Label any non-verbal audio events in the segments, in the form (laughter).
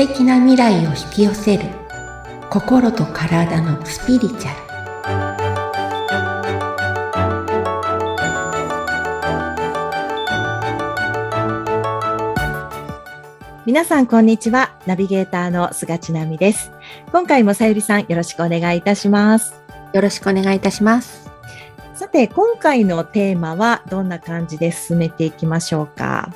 敵な未来を引き寄せる心と体のスピリチュアル皆さん、こんにちは。ナビゲーターの菅千奈美です。今回もさゆりさん、よろしくお願いいたします。よろしくお願いいたしますさて、今回のテーマはどんな感じで進めていきましょうか？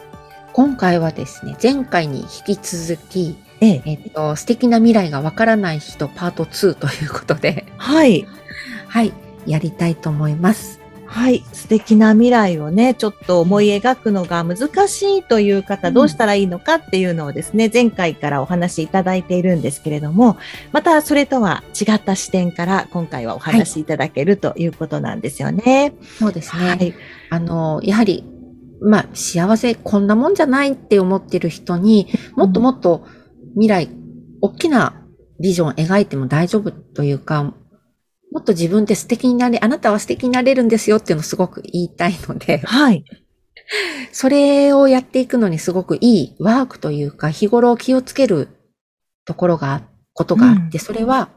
今回はですね前回に引き続き、ええ、えっと、素敵な未来がわからない人パート2ということではい。はいやりたいと思いますはい。素敵な未来をね、ちょっと思い描くのが難しいという方、うんどうしたらいいのかっていうのをですね、前回からお話しいただいているんですけれども、またそれとは違った視点から今回はお話しいただけるということなんですよね。そうですね、はい。あのやはりまあ幸せこんなもんじゃないって思ってる人にもっともっと未来、大きなビジョンを描いても大丈夫というか、もっと自分って素敵になれ、あなたは素敵になれるんですよっていうのをすごく言いたいので、はい。それをやっていくのにすごくいいワークというか、日頃気をつけるところが、ことがあって、それは、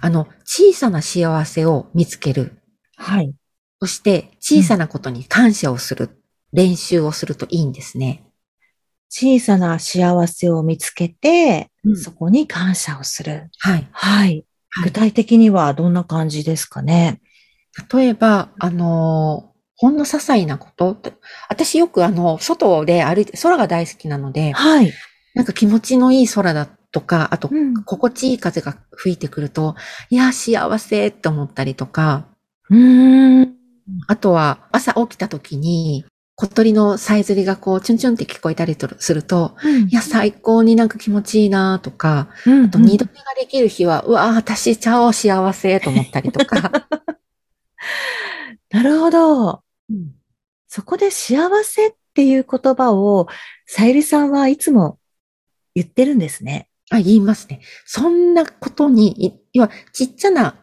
あの、小さな幸せを見つける。はい。そして、小さなことに感謝をする、練習をするといいんですね。小さな幸せを見つけて、うんそこに感謝をする。はい。はい。はい具体的にはどんな感じですかね？例えば、あのーほんの些細なこと私よくあの、外で歩いて、空が大好きなので、はい。なんか気持ちのいい空だとか、あと、うん心地いい風が吹いてくると、いや、幸せって思ったりとか、うーん。あとは朝起きた時に、小鳥のさえずりがこう、チュンチュンって聞こえたりとすると、いや、最高になんか気持ちいいなとか、うん、あと二度寝ができる日は、うわ、私超幸せと思ったりとか。(laughs) なるほど。うんそこで幸せっていう言葉を、さゆりさんはいつも言ってるんですね。あ、言いますね。そんなことに、い要は、ちっちゃな、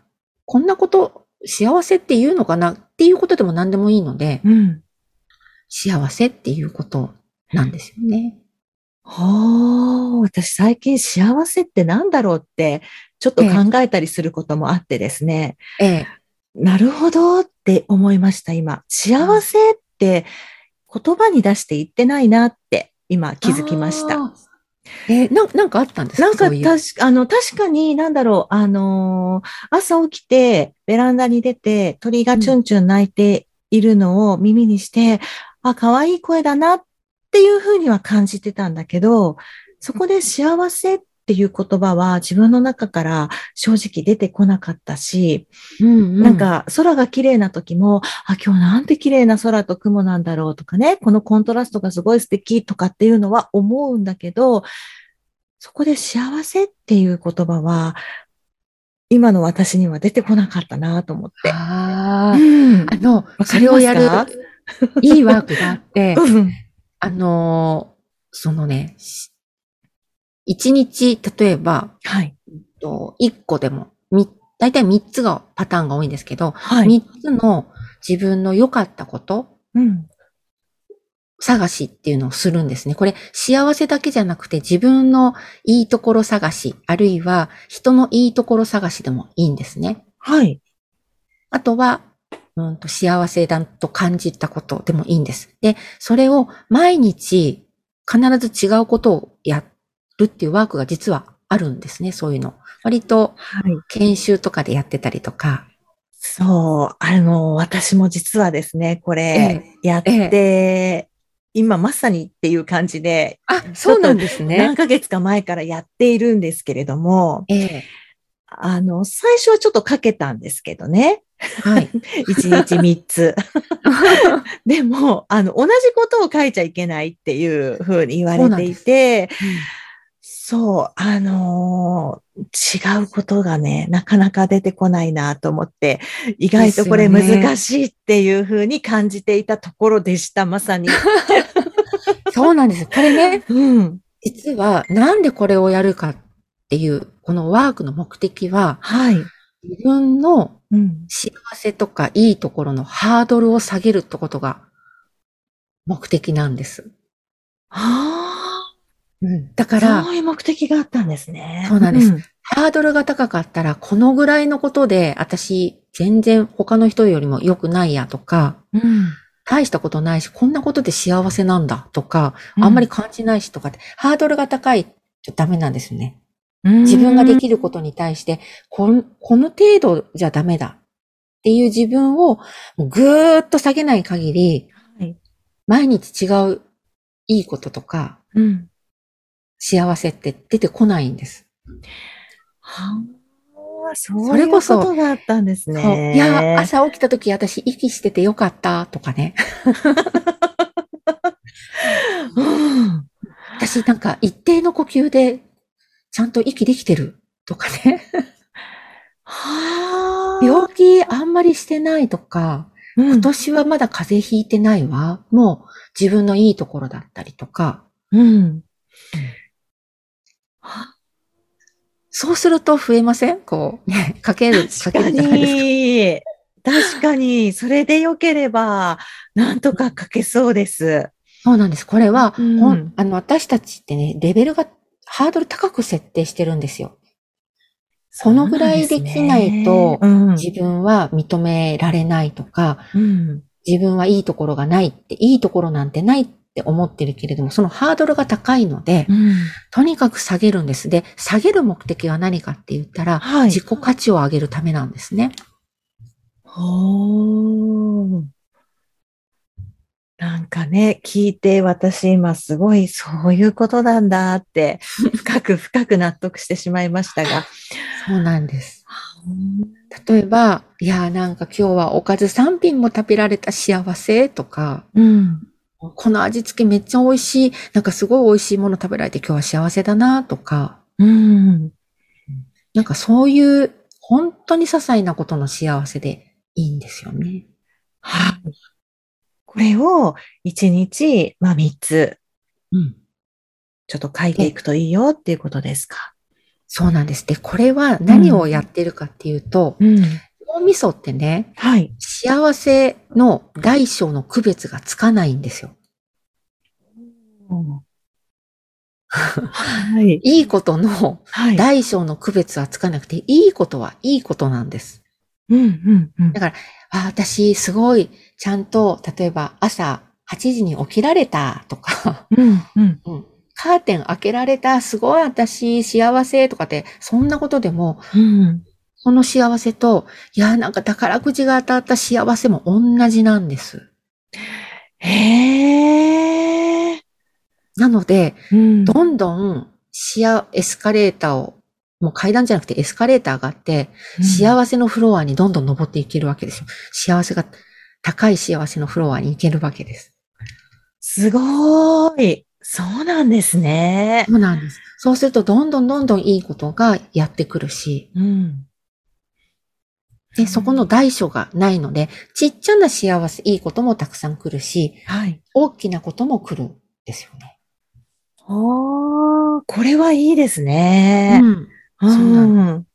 こんなこと、幸せって言うのかなっていうことでも何でもいいので、うん。幸せっていうことなんですよね。はあ、私最近幸せってなんだろうって、ちょっと考えたりすることもあってですね。ええ。なるほどって思いました、今。幸せって言葉に出して言ってないなって今気づきました。えーな、なんかあったんですかなんか確か、あの、確かに、なんだろう、あのー朝起きて、ベランダに出て、鳥がチュンチュン鳴いているのを耳にして、あ、可愛い声だなっていうふうには感じてたんだけど、そこで幸せっていう言葉は自分の中から正直出てこなかったし、うんうん。なん、か空が綺麗な時も、あ、今日なんて綺麗な空と雲なんだろうとかね、このコントラストがすごい素敵とかっていうのは思うんだけど、そこで幸せっていう言葉は、今の私には出てこなかったなと思って。あうん。あ、あの、それをやかる、(laughs) いいワークがあって、うんあのーそのね、し一日、例えば、はい。と一個でも、み、大体三つがパターンが多いんですけど、はい。三つの自分の良かったこと、うん。探しっていうのをするんですね。これ、幸せだけじゃなくて自分のいいところ探し、あるいは人のいいところ探しでもいいんですね。はい。あとは、うんと幸せだと感じたことでもいいんです。で、それを毎日必ず違うことをやるっていうワークが実はあるんですね。そういうの。割とはい。研修とかでやってたりとか。そう。あの、私も実はですね、これ、やって、今まさにっていう感じで、あ、そうなんですね何。ヶ月か前からやっているんですけれども、ええ。あの、最初はちょっとかけたんですけどね。はい。(laughs) 1日3つ。(laughs) でも、あの、同じことを書いちゃいけないっていうふうに言われていて、そう、あのー違うことがね、なかなか出てこないなと思って、意外とこれ難しいっていうふうに感じていたところでした、まさに。(laughs) そうなんです。これね、うん。実はなんでこれをやるかっていう、このワークの目的は、はい。自分のうん。幸せとかいいところのハードルを下げるってことが目的なんです。ああ、うん、だからそ、ういう目的があったんですね。そうなんですハードルが高かったら、このぐらいのことで、私、全然他の人よりも良くないやとか、うん。大したことないし、こんなことで幸せなんだとか、うんあんまり感じないしとかって、ハードルが高いとダメなんですよね。うん自分ができることに対して、この程度じゃダメだっていう自分をぐーっと下げない限り、はい毎日違ういいこととかうん。幸せって出てこないんです。はあ、そういうこそれこそとがあったんですね。いや、朝起きた時私息しててよかったとかね。(laughs) うん。私なんか一定の呼吸でちゃんと息できてるとかね。はあ。病気あんまりしてないとか、うん今年はまだ風邪ひいてないわ。もう自分のいいところだったりとか。うん。そうすると増えません？こう、ね、かける、か確かけるじゃないですか。に。確かに、それで良ければ、なんとか書けそうです。そうなんです。これは、うんあの、私たちってね、レベルが、ハードル高く設定してるんですよ。このぐらいできないと自分は認められないとか、ねうん。自分はいいところがないって、いいところなんてないって思ってるけれども、そのハードルが高いので、うん。とにかく下げるんです。で、下げる目的は何かって言ったら、はい自己価値を上げるためなんですね。ほー。かね、聞いて私今すごいそういうことなんだって、深く深く納得してしまいましたが。そうなんです。例えば、いやーなんか今日はおかず3品も食べられた幸せとか、うん。この味付けめっちゃ美味しい、なんかすごい美味しいもの食べられて今日は幸せだなとか、うん。なんかそういう本当に些細なことの幸せでいいんですよね。はい。これを1日、まあ3つ、うん。ちょっと書いていくといいよっていうことですか？そうなんです。で、これは何をやってるかっていうと、うん。脳みそってね、はい。幸せの大小の区別がつかないんですよ。はい。(laughs) いいことのはい。大小の区別はつかなくて、いいことはいいことなんです。うん、うん、うん。あ、私、すごい、ちゃんと、例えば朝8時に起きられたとか、うん、うん。うん、カーテン開けられた、すごい私幸せとかって、そんなことでも、うん。その幸せと、いや、なんか宝くじが当たった幸せも同じなんです。へえ。なので、うん。どんどん、シア、エスカレーターを、もう階段じゃなくてエスカレーターがあって、幸せのフロアにどんどん登っていけるわけですよ。幸せが、高い幸せのフロアに行けるわけです。すごーい。そうなんですね。そうなんです。そうすると、どんどんどんどんいいことがやってくるし、うん。で、そこの大小がないので、ちっちゃな幸せ、いいこともたくさん来るし、はい。大きなことも来るんですよね。おー、これはいいですね。うん。うそうなんん。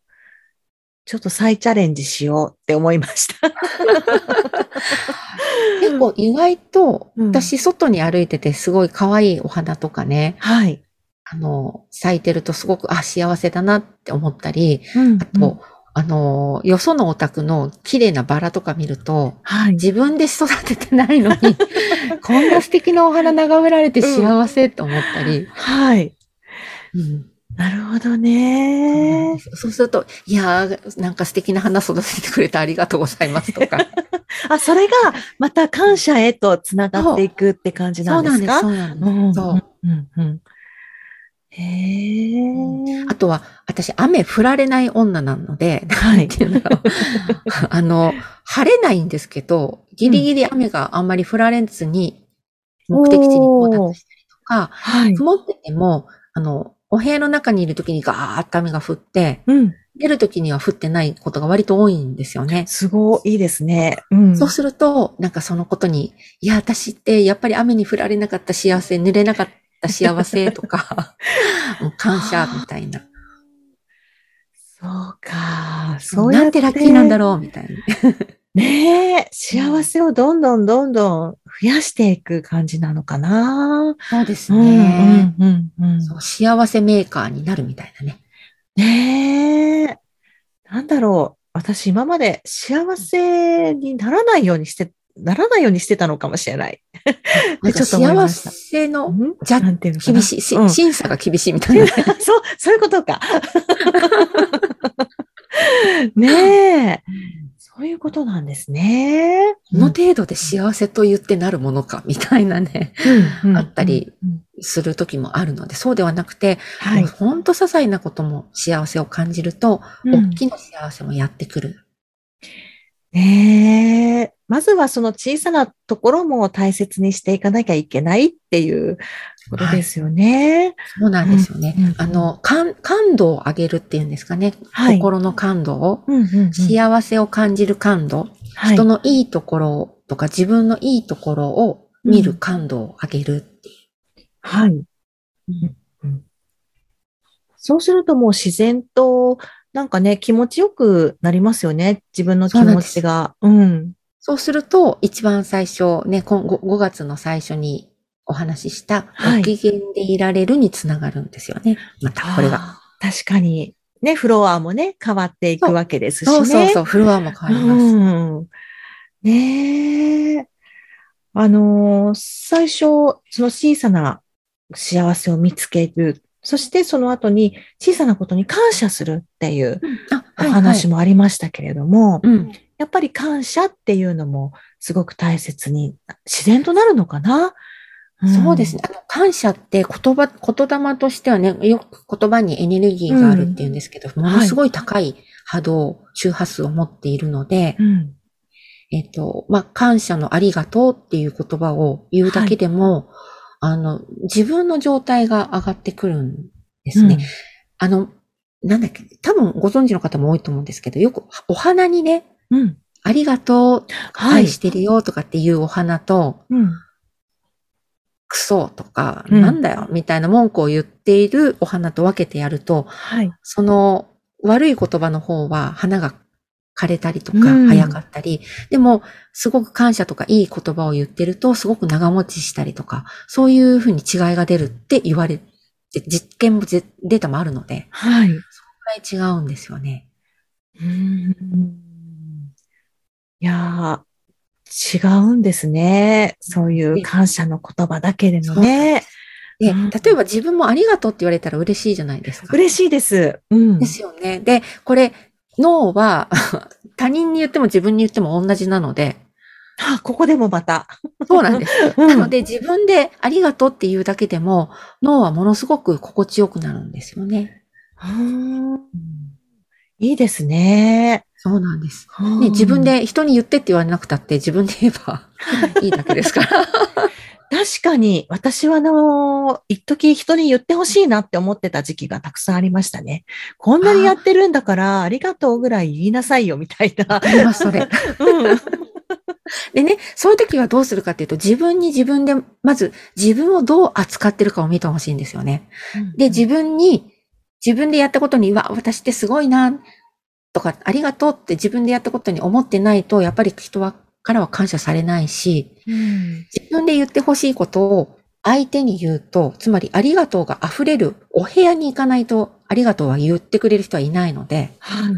ちょっと再チャレンジしようって思いました。(laughs) 結構意外と、うん私外に歩いててすごい可愛いお花とかね、はい。あの、咲いてるとすごく、あ、幸せだなって思ったり、うんあと、あの、よそのお宅の綺麗なバラとか見ると、はい。自分で育ててないのに、(laughs) こんな素敵なお花眺められて幸せって思ったり、はい。うんなるほどねで。すそうすると、いやー、なんか素敵な花育ててくれてありがとうございますとか。(laughs) あ、それがまた感謝へとつながっていくって感じなんです、なですかそうなんです。うんそう。うんうん。へえ。あとは、私、雨降られない女なので、はい (laughs) あの、晴れないんですけど、ギリギリ雨があんまり降られずに、目的地に到達したりとか、はい。曇ってても、あの、お部屋の中にいる時にガーッと雨が降って、うん。出る時には降ってないことが割と多いんですよね。すごいいいですね。うん。そうすると、なんかそのことに、いや、私ってやっぱり雨に降られなかった幸せ、濡れなかった幸せとか、(laughs) 感謝みたいな。そうか。そうやってなんてラッキーなんだろうみたいな。ねえ、幸せをどんどんどんどん増やしていく感じなのかな。そうですうんね。うんうんうんそう幸せメーカーになるみたいなね。ねえ。なんだろう。私今まで幸せにならないようにして、ならないようにしてたのかもしれない。(laughs) なんかちょっと幸せのん？じゃなんていうの厳しい、しうん審査が厳しいみたいなね。(laughs) そう、そういうことか。(laughs) ねえ。そういうことなんですね。この程度で幸せと言ってなるものか、みたいなね、うんあったりする時もあるので、そうではなくて、はい。ほんと些細なことも幸せを感じると、うん大きな幸せもやってくる。ねえ。まずはその小さなところも大切にしていかなきゃいけないっていうことですよね。そうなんですよね。うんうんあの、感、感度を上げるっていうんですかね。はい心の感度を、うんうんうん幸せを感じる感度、はい人のいいところとか自分のいいところを見る感度を上げるっていう。はい。うんそうするともう自然と、なんかね、気持ちよくなりますよね。自分の気持ちが。うん。そうすると、一番最初、ね、今 5, 5月の最初にお話しした、はいご機嫌でいられるにつながるんですよね。また、これが。確かに。ね、フロアもね、変わっていくわけですしね。そうそうそう、フロアも変わります。うん。ねえ。あのー最初、その小さな幸せを見つける。そしてその後に小さなことに感謝するっていうあ、おはい、話もありましたけれども、うん。やっぱり感謝っていうのもすごく大切に、自然となるのかな、んそうですね。。あの、感謝って言葉、言霊としてはね、よく言葉にエネルギーがあるっていうんですけど、ものすごい高い波動、周波数を持っているので、うん。えっと、まあ、感謝のありがとうっていう言葉を言うだけでも、あの、自分の状態が上がってくるんですね。あの、なんだっけ、多分ご存知の方も多いと思うんですけど、よくお花にね、うん。うん。ありがとう、はい愛してるよとかっていうお花と、うん。クソとか、うんなんだよ、みたいな文句を言っているお花と分けてやると、はい。その悪い言葉の方は花が枯れたりとか、うん早かったり、でも、すごく感謝とかいい言葉を言ってると、すごく長持ちしたりとか、そういうふうに違いが出るって言われて、実験もぜデータもあるので、はい。これ違うんですよね。うーんいやー、違うんですね。そういう感謝の言葉だけでもね。で、うん例えば自分もありがとうって言われたら嬉しいじゃないですか。嬉しいです。うん。ですよね。で、これ、脳は (laughs) 他人に言っても自分に言っても同じなので、あ、ここでもまた。そうなんです。(laughs) うんなので自分でありがとうっていうだけでも脳はものすごく心地よくなるんですよね。うーんいいですね。そうなんです。ねね、自分。で人に言ってって言われなくたって自分で言えばいいだけですから。(laughs) 確かに、私はあの、一時人に言ってほしいなって思ってた時期がたくさんありましたね。こんなにやってるんだから、ありがとうぐらい言いなさいよ、みたいなわ。かります、それ。(laughs) うん。(laughs) でね、そういう時はどうするかっていうと、自分に自分で、まず自分をどう扱ってるかを見てほしいんですよね。で、自分に、自分でやったことに、わ、私ってすごいな、とか、ありがとうって自分でやったことに思ってないと、やっぱり人は、からは感謝されないし、うん自分で言ってほしいことを相手に言うと、つまりありがとうが溢れるお部屋に行かないと、ありがとうは言ってくれる人はいないので、はい。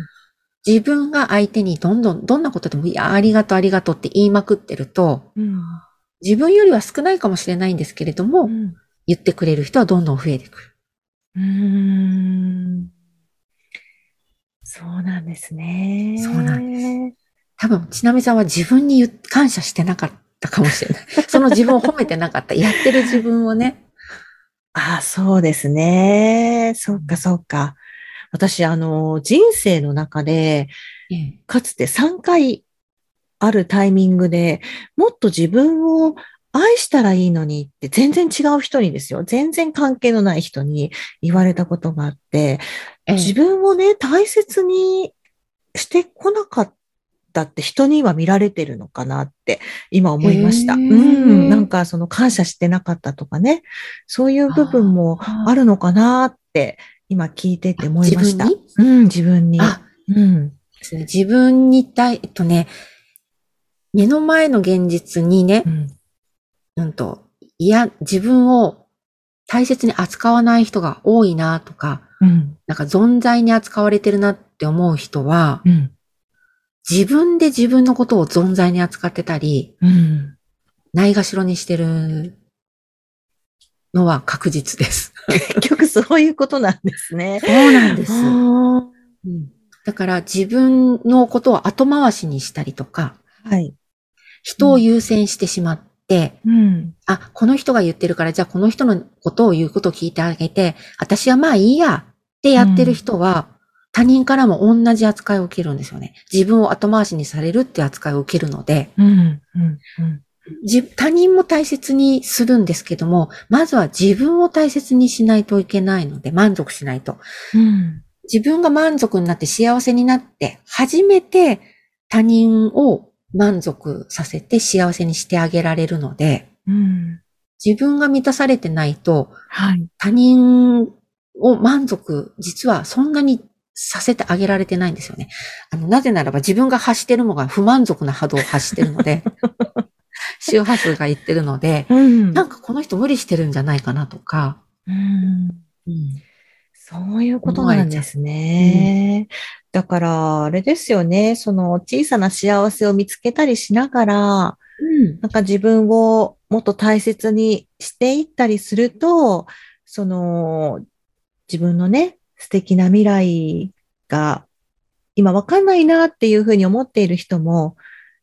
自分が相手にどんどん、どんなことでも、いや、ありがとう、ありがとうって言いまくってると、うん自分よりは少ないかもしれないんですけれども、うん言ってくれる人はどんどん増えてくる。そうなんですね。そうなん多分、ちなみさんは自分に感謝してなかったかもしれない。(laughs) その自分を褒めてなかった。やってる自分をね。ああ、そうですね。そっか、そっか。私、あの、人生の中で、ええかつて3回あるタイミングでもっと自分を愛したらいいのにって全然違う人にですよ。全然関係のない人に言われたことがあって、ええ自分をね、大切にしてこなかったって人には見られてるのかなって今思いました。うん。なんかその感謝してなかったとかね。そういう部分もあるのかなって今聞いてて思いました。自分に？うん、自分に。あ、うん。ですね。自分に対、えっとね、目の前の現実にねう、ん。うんと、いや、自分を大切に扱わない人が多いなとか、うん。なんか存在に扱われてるなって思う人は、うん。自分で自分のことを存在に扱ってたり、うん。ないがしろにしてるのは確実です。(laughs) 結局そういうことなんですね。そうなんです。だから自分のことを後回しにしたりとか、はい。人を優先してしまって、うん。あ、この人が言ってるから、じゃあこの人のことを言うことを聞いてあげて、私はまあいいやってやってる人は、他人からも同じ扱いを受けるんですよね。自分を後回しにされるって扱いを受けるので、うん。うん。うん。自他人も大切にするんですけども、まずは自分を大切にしないといけないので、満足しないと。うん。自分が満足になって幸せになって、初めて他人を満足させて幸せにしてあげられるので、うん。自分が満たされてないと、はい。他人を満足、実はそんなにさせてあげられてないんですよね。あの、なぜならば自分が発してるのが不満足な波動を発してるので、(laughs) 周波数が言ってるので、うんなんかこの人無理してるんじゃないかなとか、うん。うんそういうことなんですね。だから、あれですよね。その小さな幸せを見つけたりしながら、なんか自分をもっと大切にしていったりすると、その自分のね、素敵な未来が今わかんないなっていうふうに思っている人も、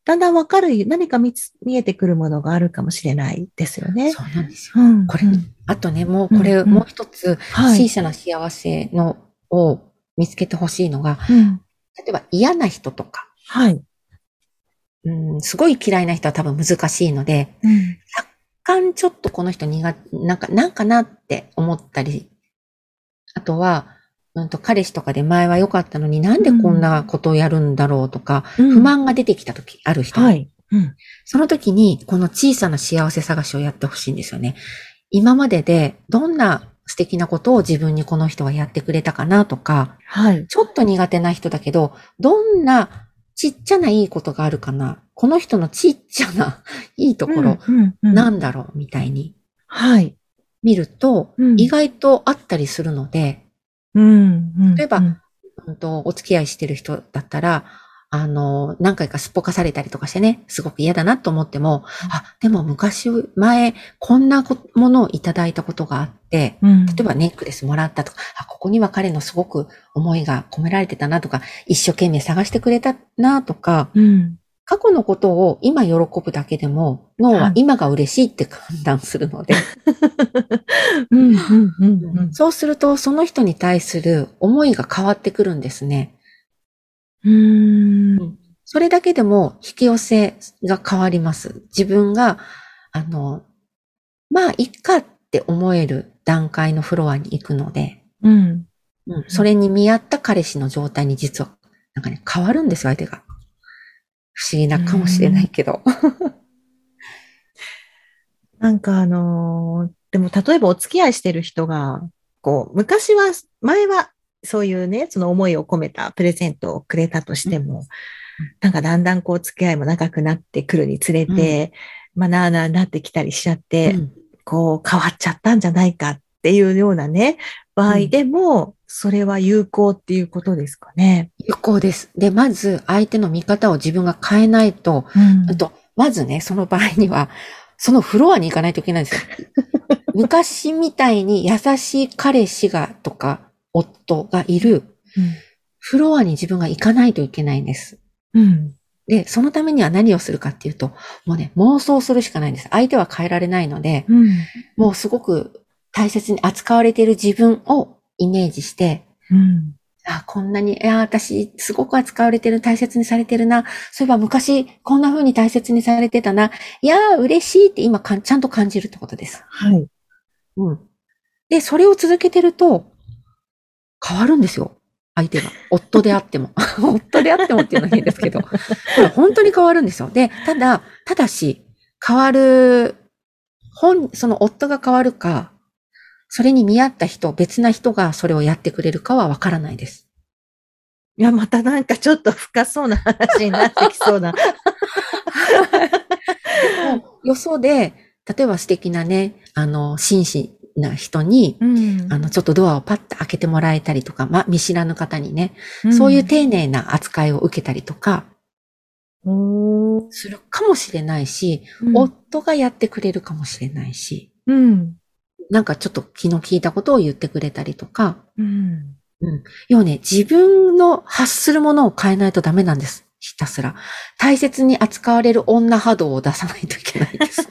だんだんわかる、何か見つ見えてくるものがあるかもしれないですよね。そうなんですよ。うんこれうんあとね、もうこれ、うんうんもう一つ、はい。小さな幸せのを見つけてほしいのが、うん例えば嫌な人とか、はい。うん、すごい嫌いな人は多分難しいので、うん若干ちょっとこの人苦手、なんか、なんかなって思ったり、あとは、うんと彼氏とかで前は良かったのになんでこんなことをやるんだろうとか、不満が出てきた時ある人、はい。うんその時にこの小さな幸せ探しをやってほしいんですよね。今まででどんな素敵なことを自分にこの人はやってくれたかなとか、はい。ちょっと苦手な人だけど、どんなちっちゃないいことがあるかなこの人のちっちゃな (laughs) いいところ、うんうんうんなんだろうみたいにはい。見ると、うん。意外とあったりするので、うん例えばうんうんとお付き合いしてる人だったら、あの、何回かすっぽかされたりとかしてね、すごく嫌だなと思っても、あ、でも昔、前、こんなこものをいただいたことがあって、うん。例えばネックレスもらったとか、あ、ここには彼のすごく思いが込められてたなとか、一生懸命探してくれたなとか、うん過去のことを今喜ぶだけでも、脳は今が嬉しいって判断するので、(laughs) うんうんうんうん。そうするとその人に対する思いが変わってくるんですね。うん。それだけでも引き寄せが変わります。自分が、あの、まあ、いっかって思える段階のフロアに行くので、うん。うん、それに見合った彼氏の状態に実は、なんかね、変わるんですよ、相手が。不思議なかもしれないけど。なんかあのーでも例えばお付き合いしてる人が、こう、昔は、前はそういうね、その思いを込めたプレゼントをくれたとしても、なんかだんだんこう付き合いも長くなってくるにつれて、まあなあなあなってきたりしちゃって、うん。こう変わっちゃったんじゃないかっていうようなね、場合でも、それは有効っていうことですかね？有効です。で、まず、相手の見方を自分が変えないと、うんあと、まずね、その場合には、そのフロアに行かないといけないんですよ。(laughs) 昔みたいに優しい彼氏がとか、夫がいるフロアに自分が行かないといけないんです。うん。で、そのためには何をするかっていうと、もうね、妄想するしかないんです。相手は変えられないので、うん。もうすごく大切に扱われている自分をイメージして、うん。あ、こんなに、いや、私、すごく扱われてる、大切にされてるな。そういえば昔、こんな風に大切にされてたな。いやー、嬉しいって今かん、ちゃんと感じるってことです。はい。うん。で、それを続けてると、変わるんですよ。相手が。夫であっても。(laughs) 夫であってもっていうのは変ですけど。これ本当に変わるんですよ。で、ただ、ただし、変わる、本、その夫が変わるか、それに見合った人、別な人がそれをやってくれるかはわからないです。いや、またなんかちょっと深そうな話になってきそうな。よそで、例えば素敵なね、あの、紳士な人に、うんあの、ちょっとドアをパッと開けてもらえたりとか、ま、見知らぬ方にね、そういう丁寧な扱いを受けたりとか、するかもしれないし、うん夫がやってくれるかもしれないし、うん。なんかちょっと気の利いたことを言ってくれたりとか、うん。要はね、自分の発するものを変えないとダメなんです。ひたすら。大切に扱われる女波動を出さないといけないです。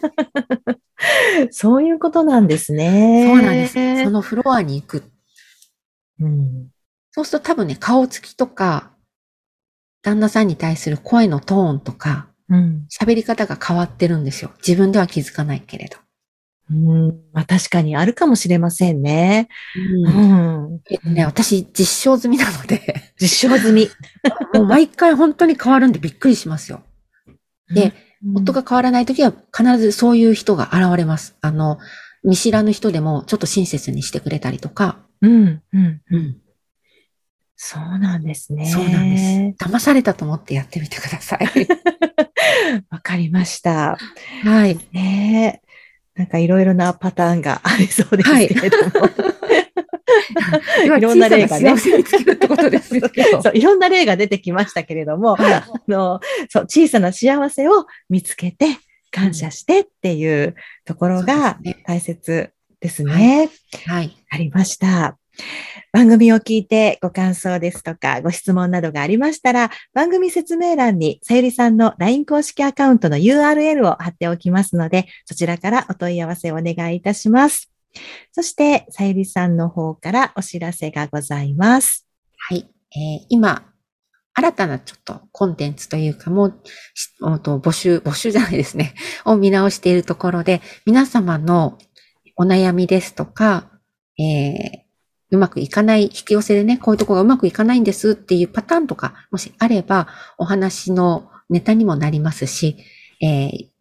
(laughs) そういうことなんですね。そうなんです。そのフロアに行く。うん。そうすると多分ね、顔つきとか、旦那さんに対する声のトーンとか、うん。喋り方が変わってるんですよ。自分では気づかないけれど。うん。まあ確かにあるかもしれませんね。ううんん。えっとね、私実証済みなので、実証済み。(laughs) もう毎回本当に変わるんでびっくりしますよ。で、うん、夫が変わらないときは必ずそういう人が現れます。あの、見知らぬ人でもちょっと親切にしてくれたりとか。うん。うん。うん。そうなんですね。そうなんです。騙されたと思ってやってみてください。(laughs) わかりました。はい。ねえ。なんかいろいろなパターンがありそうですけれども。(laughs) いろんな例がねいろんな例が出てきましたけれども、はいあのそう小さな幸せを見つけて、感謝してっていうところがそうですね大切ですね。はい。ありました。番組を聞いてご感想ですとかご質問などがありましたら、番組説明欄にさゆりさんの LINE 公式アカウントの URL を貼っておきますので、そちらからお問い合わせをお願いいたします。そして、さゆりさんの方からお知らせがございます。はい。えー今、新たなちょっとコンテンツというかもう、しうんと募集、募集じゃないですね。(laughs) を見直しているところで、皆様のお悩みですとか、えーうまくいかない、引き寄せでね、こういうところがうまくいかないんですっていうパターンとか、もしあれば、お話のネタにもなりますし、えー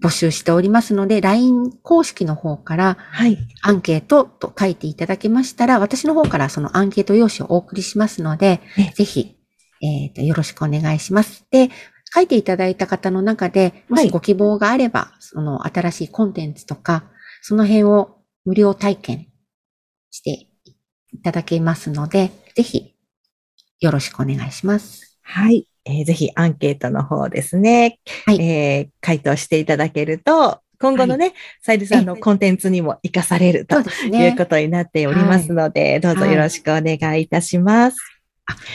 募集しておりますので、LINE 公式の方から、はい。アンケートと書いていただけましたら、私の方からそのアンケート用紙をお送りしますのでえ、ぜひ、えっ、と、よろしくお願いします。で、書いていただいた方の中で、もはいしご希望があれば、その新しいコンテンツとか、その辺を無料体験していただけますので、ぜひ、よろしくお願いします。はい。えーぜひアンケートの方ですね。はいえー回答していただけると、今後のね、さゆりさんのコンテンツにも活かされるというねこ。とになっておりますので、どうぞよろしくお願いいたします。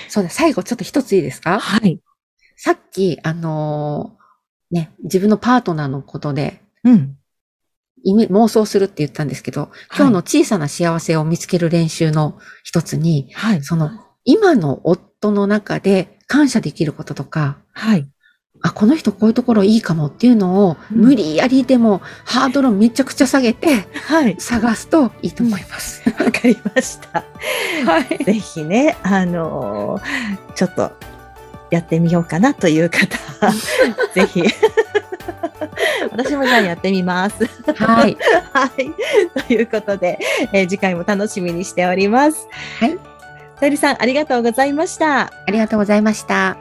そうだ、最後ちょっと一ついいですか？はい。さっき、あのーね、自分のパートナーのことで、うん。妄想するって言ったんですけど、今日の小さな幸せを見つける練習の一つに、はい。その、今の夫の中で感謝できることとか、はい。あ、この人こういうところいいかもっていうのを、うん無理やりでもハードルをめちゃくちゃ下げてはい。探すといいと思います。(laughs) わかりました。はい。ぜひね、あのーちょっとやってみようかなという方、(laughs) ぜひ。私もじゃあやってみます。はい。はい。ということで、えー次回も楽しみにしております。はい。さゆりさん、ありがとうございました。ありがとうございました。